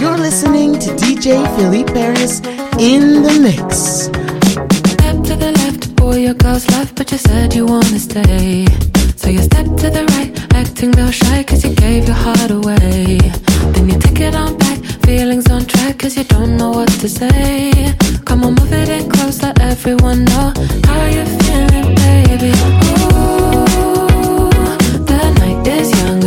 You're listening to DJ Philippe Paris in the mix. Step to the left, boy, your girl's left, but you said you wanna stay. So you step to the right, acting real shy, cause you gave your heart away. Then you take it on back, feelings on track, cause you don't know what to say. Come on, move it in close, let everyone know how you're feeling, baby. Ooh, is young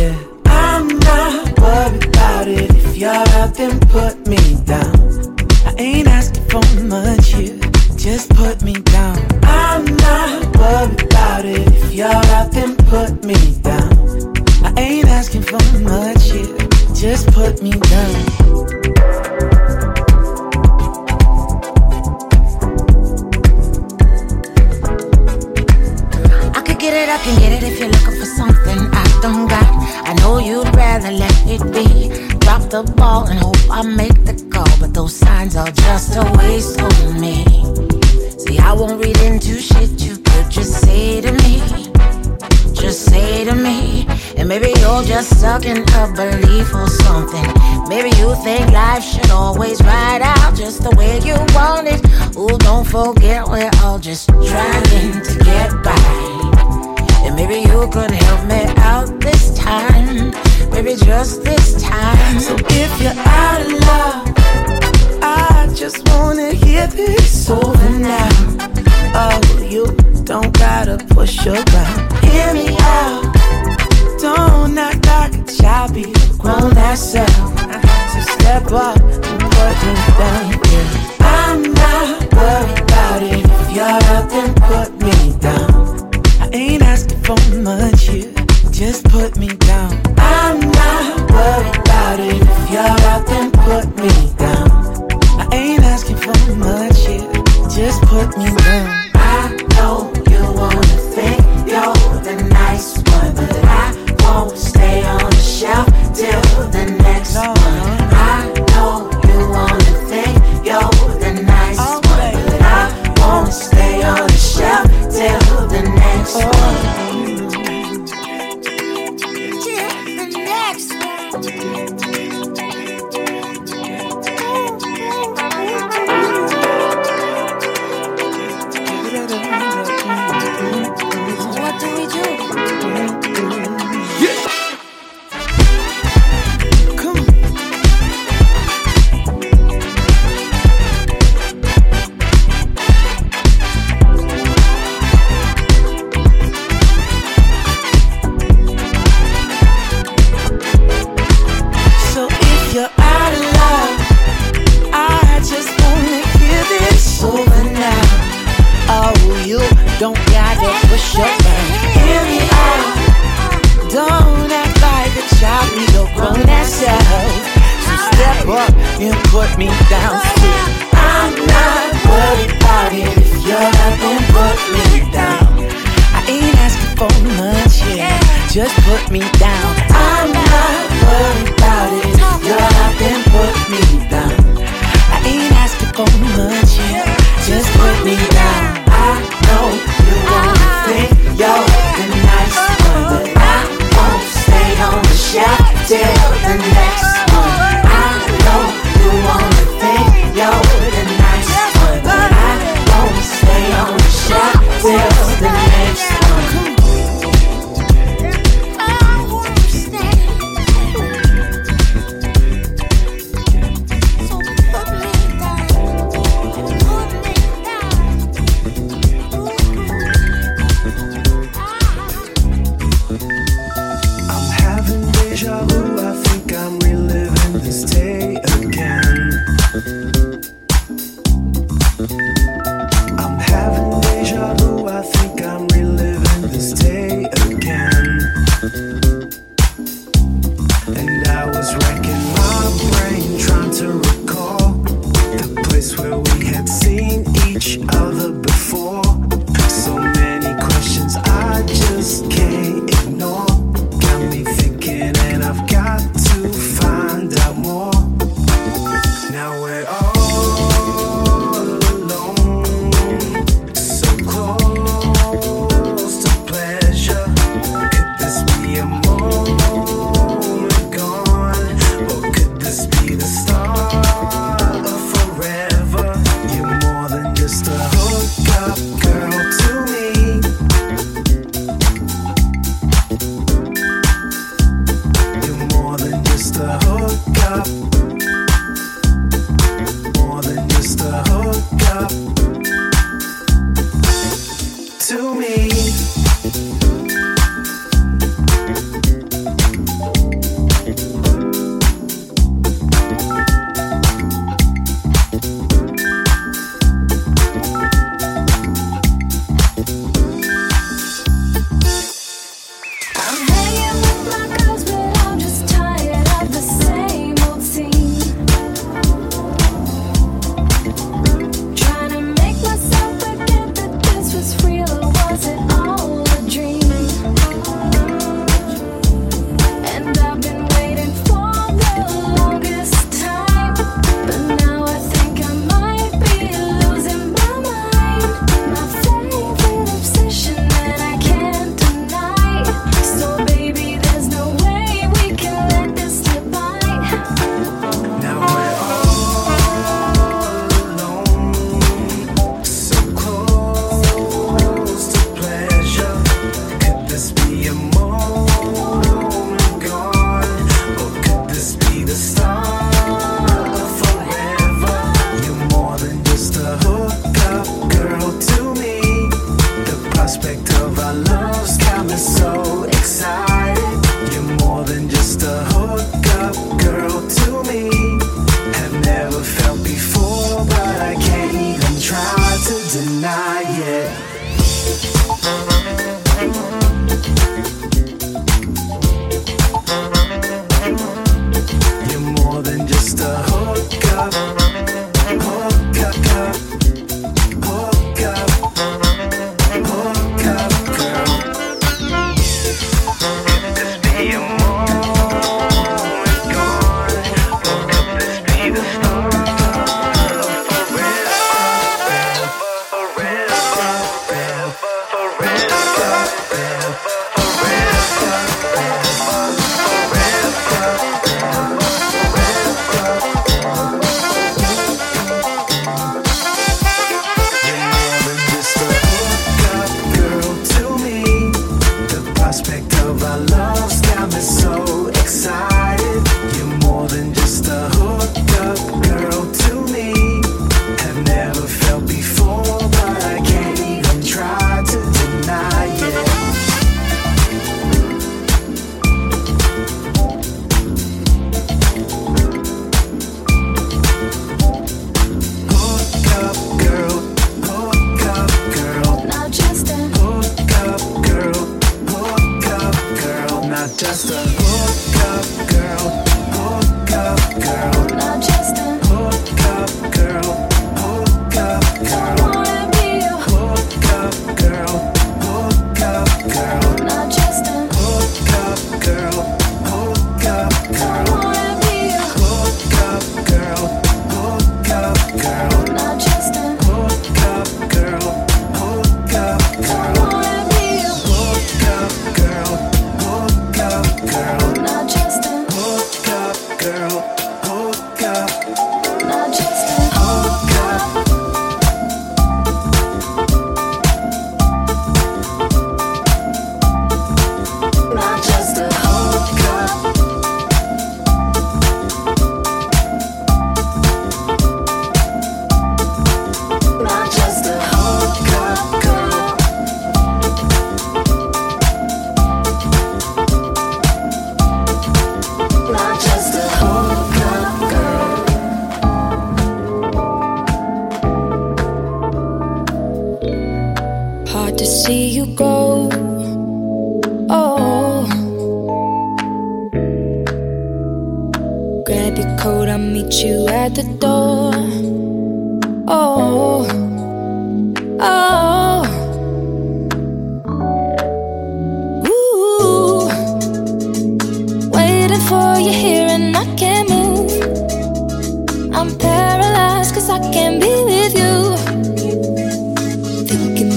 yeah. I'm not worried about it. If you're out, then put me down. I ain't asking for much here, just put me down. I'm not worried about it. If you're out, then put me down. I ain't asking for much here, just put me down. The ball and hope I make the call, but those signs are just a waste of me. See, I won't read into shit you could just say to me. Just say to me, and maybe you're just stuck in a belief or something. Maybe you think life should always ride out just the way you want it. Ooh, don't forget we're all just trying to get by. And maybe you could help me out this time baby, just this time. So if you're out of love, I just wanna hear this over now. Oh, you don't gotta push your butt. Hear me out. Don't act like a child, be grown myself. So step up and put me down. Yeah. I'm not worried about it. If you're out, then put me down. I ain't asking for much, yeah just put me down. I'm not worried about it. If you're out, then put me down. I ain't asking for much here. Just put me down.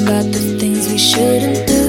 At things we try.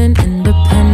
Feeling independent.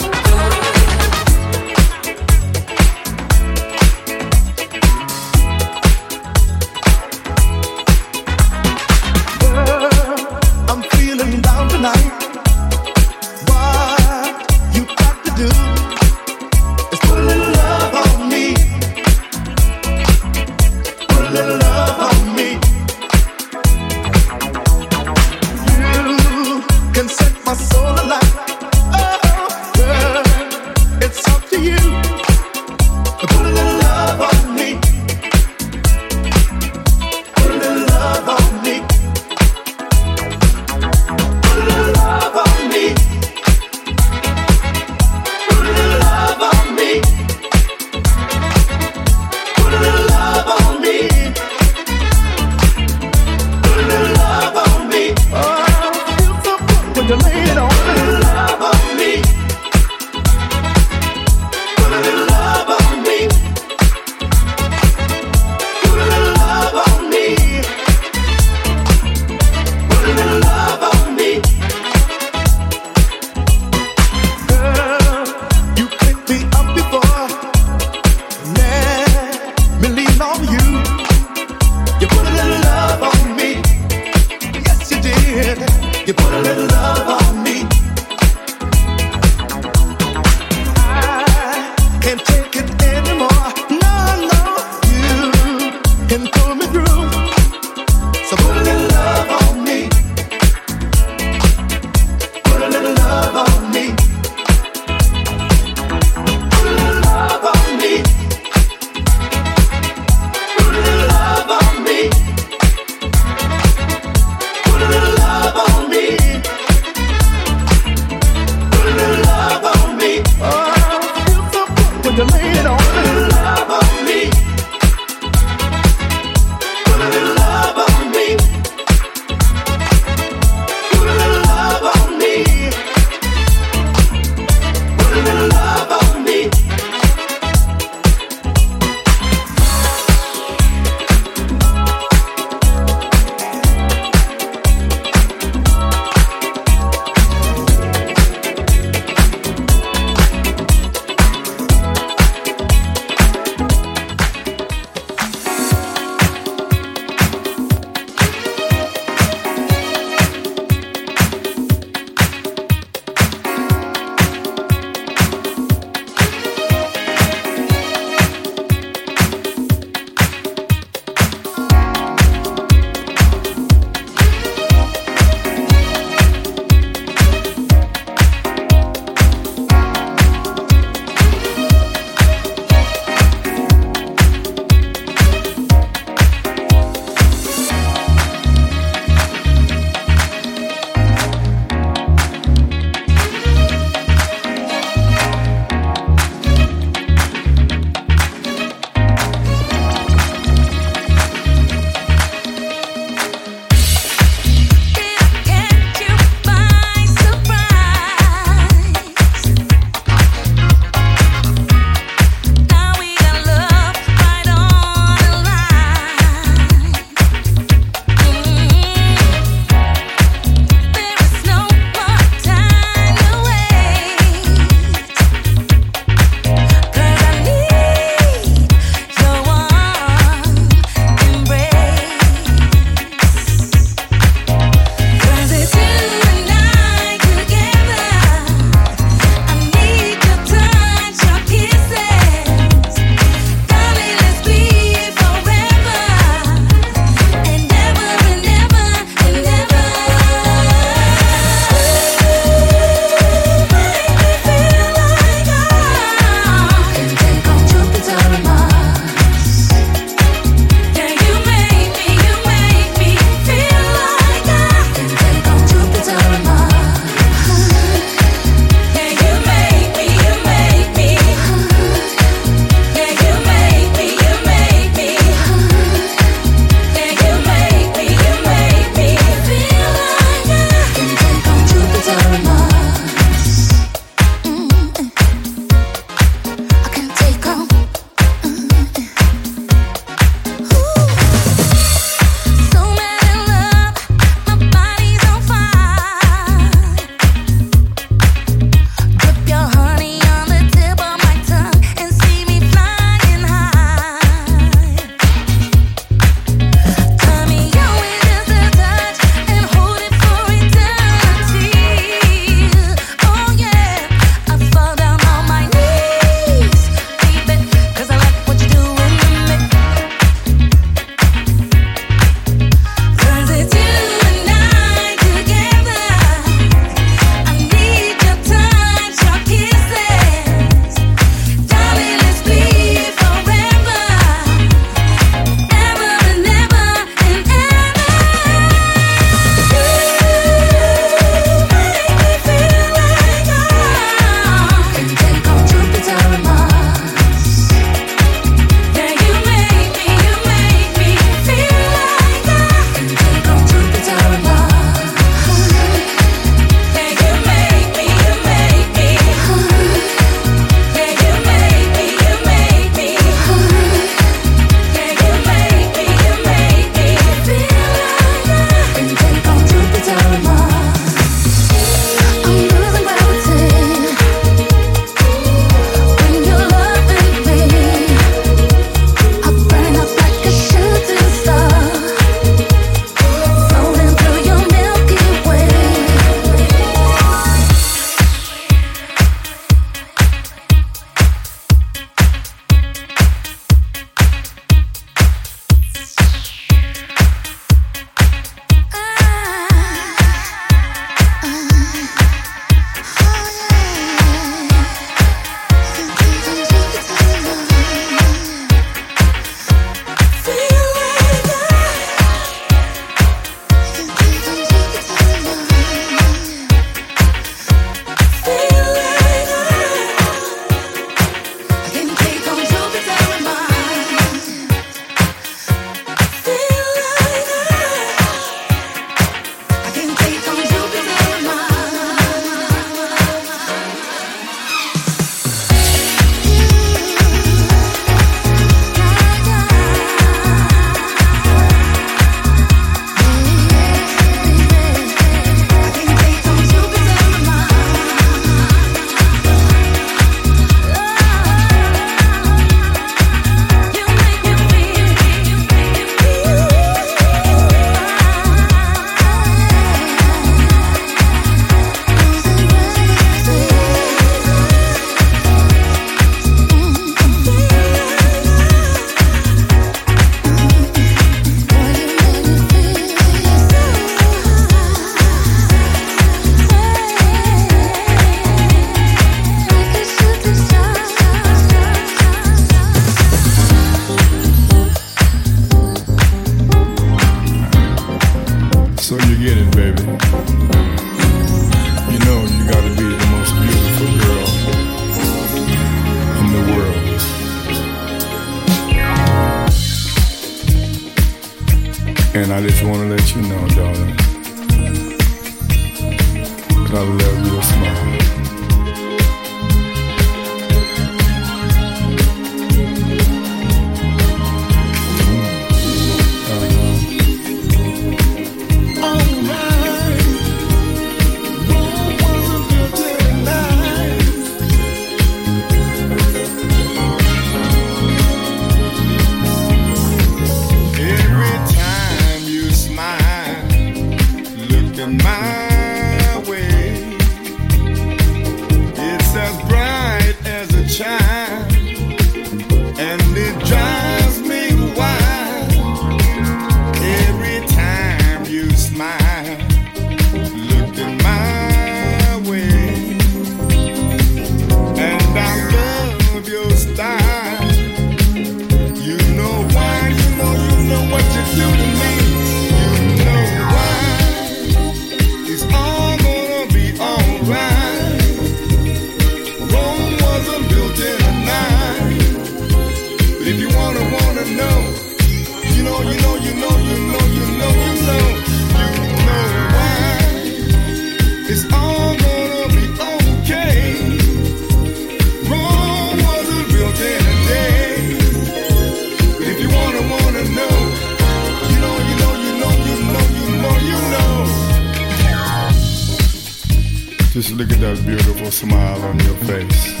Just look at that beautiful smile on your face.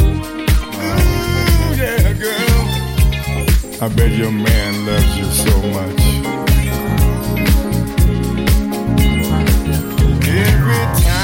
Ooh, yeah, girl. I bet your man loves you so much. Every time.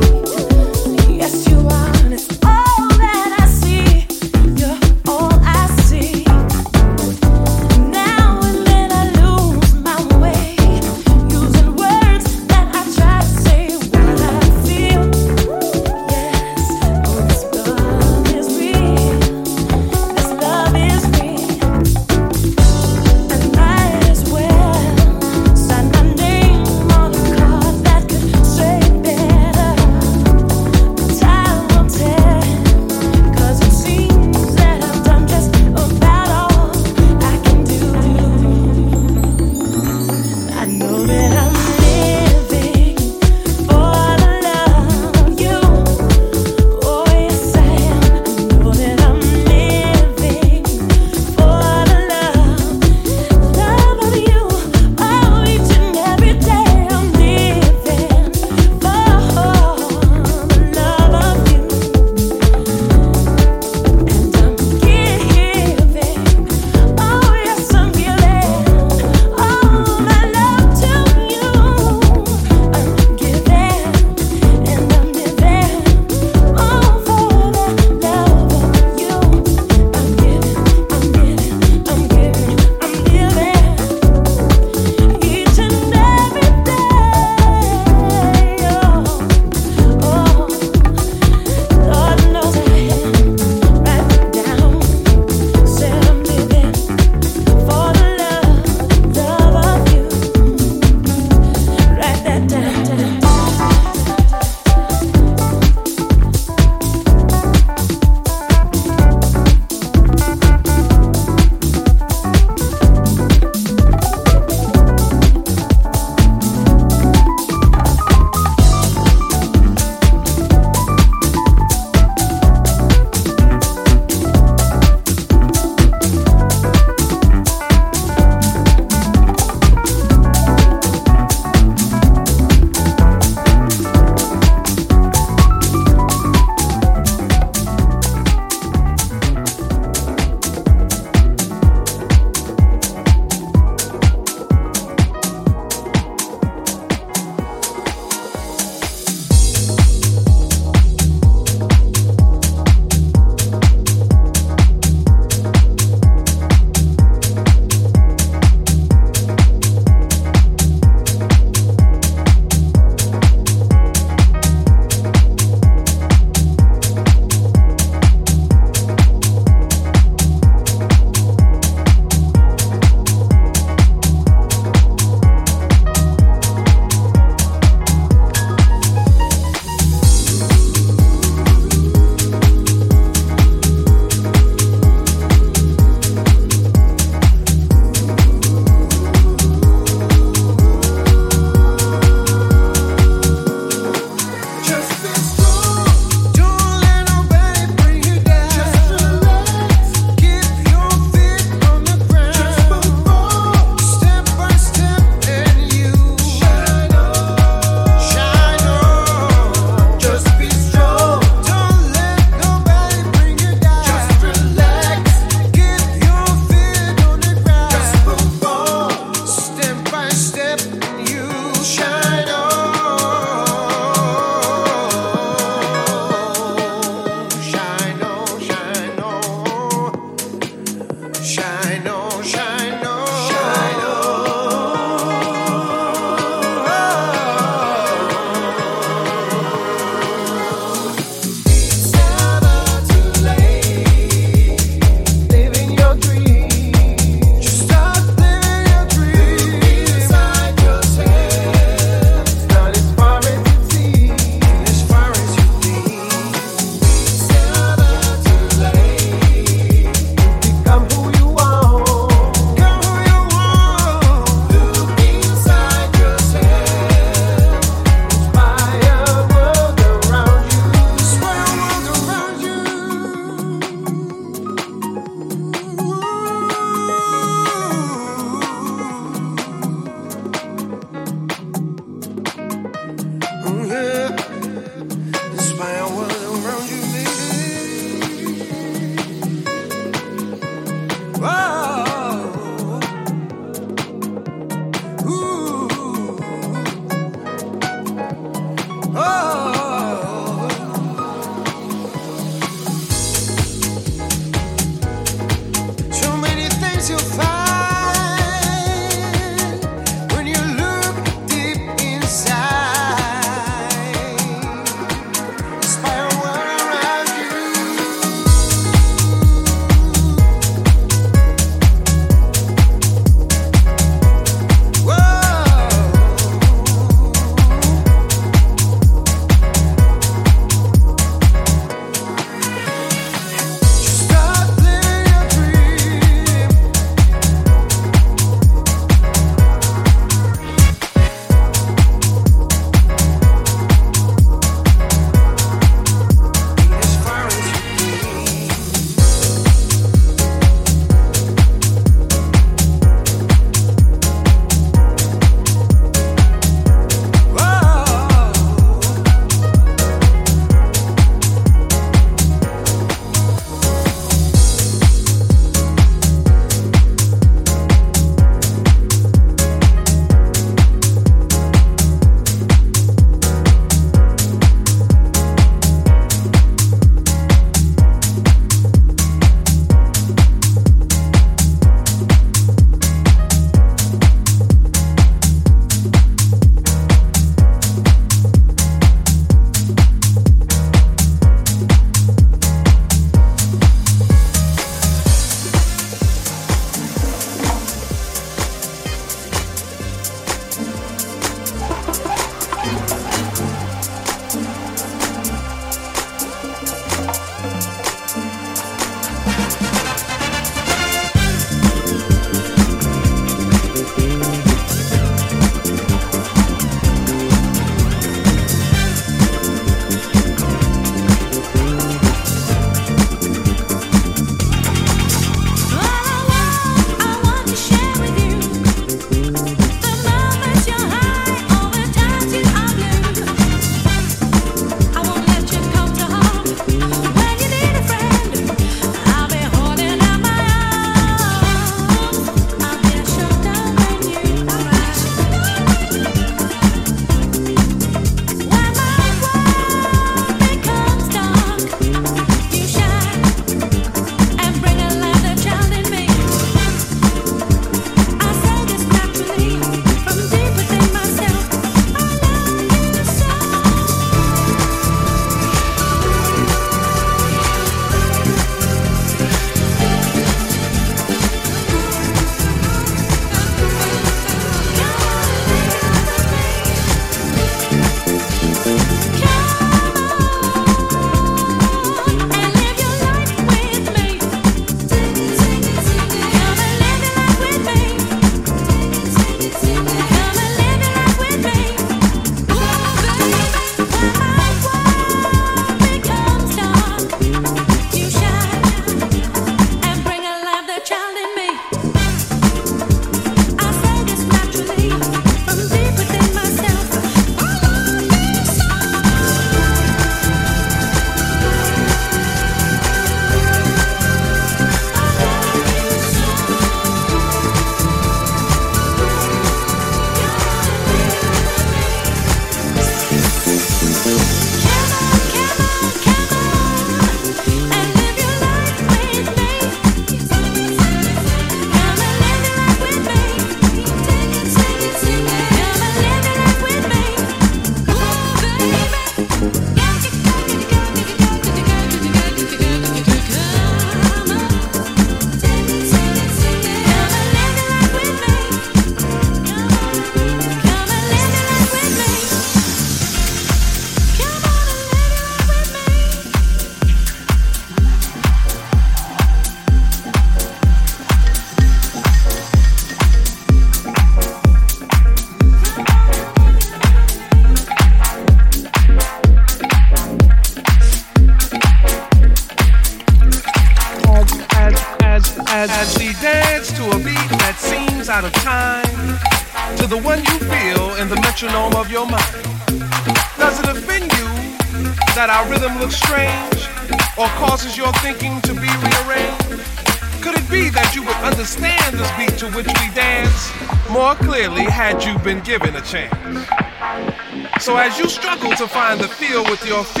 your feet.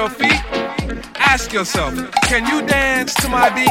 your feet? Ask yourself, can you dance to my beat?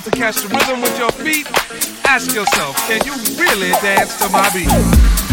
to catch the rhythm with your feet? Ask yourself, can you really dance to my beat?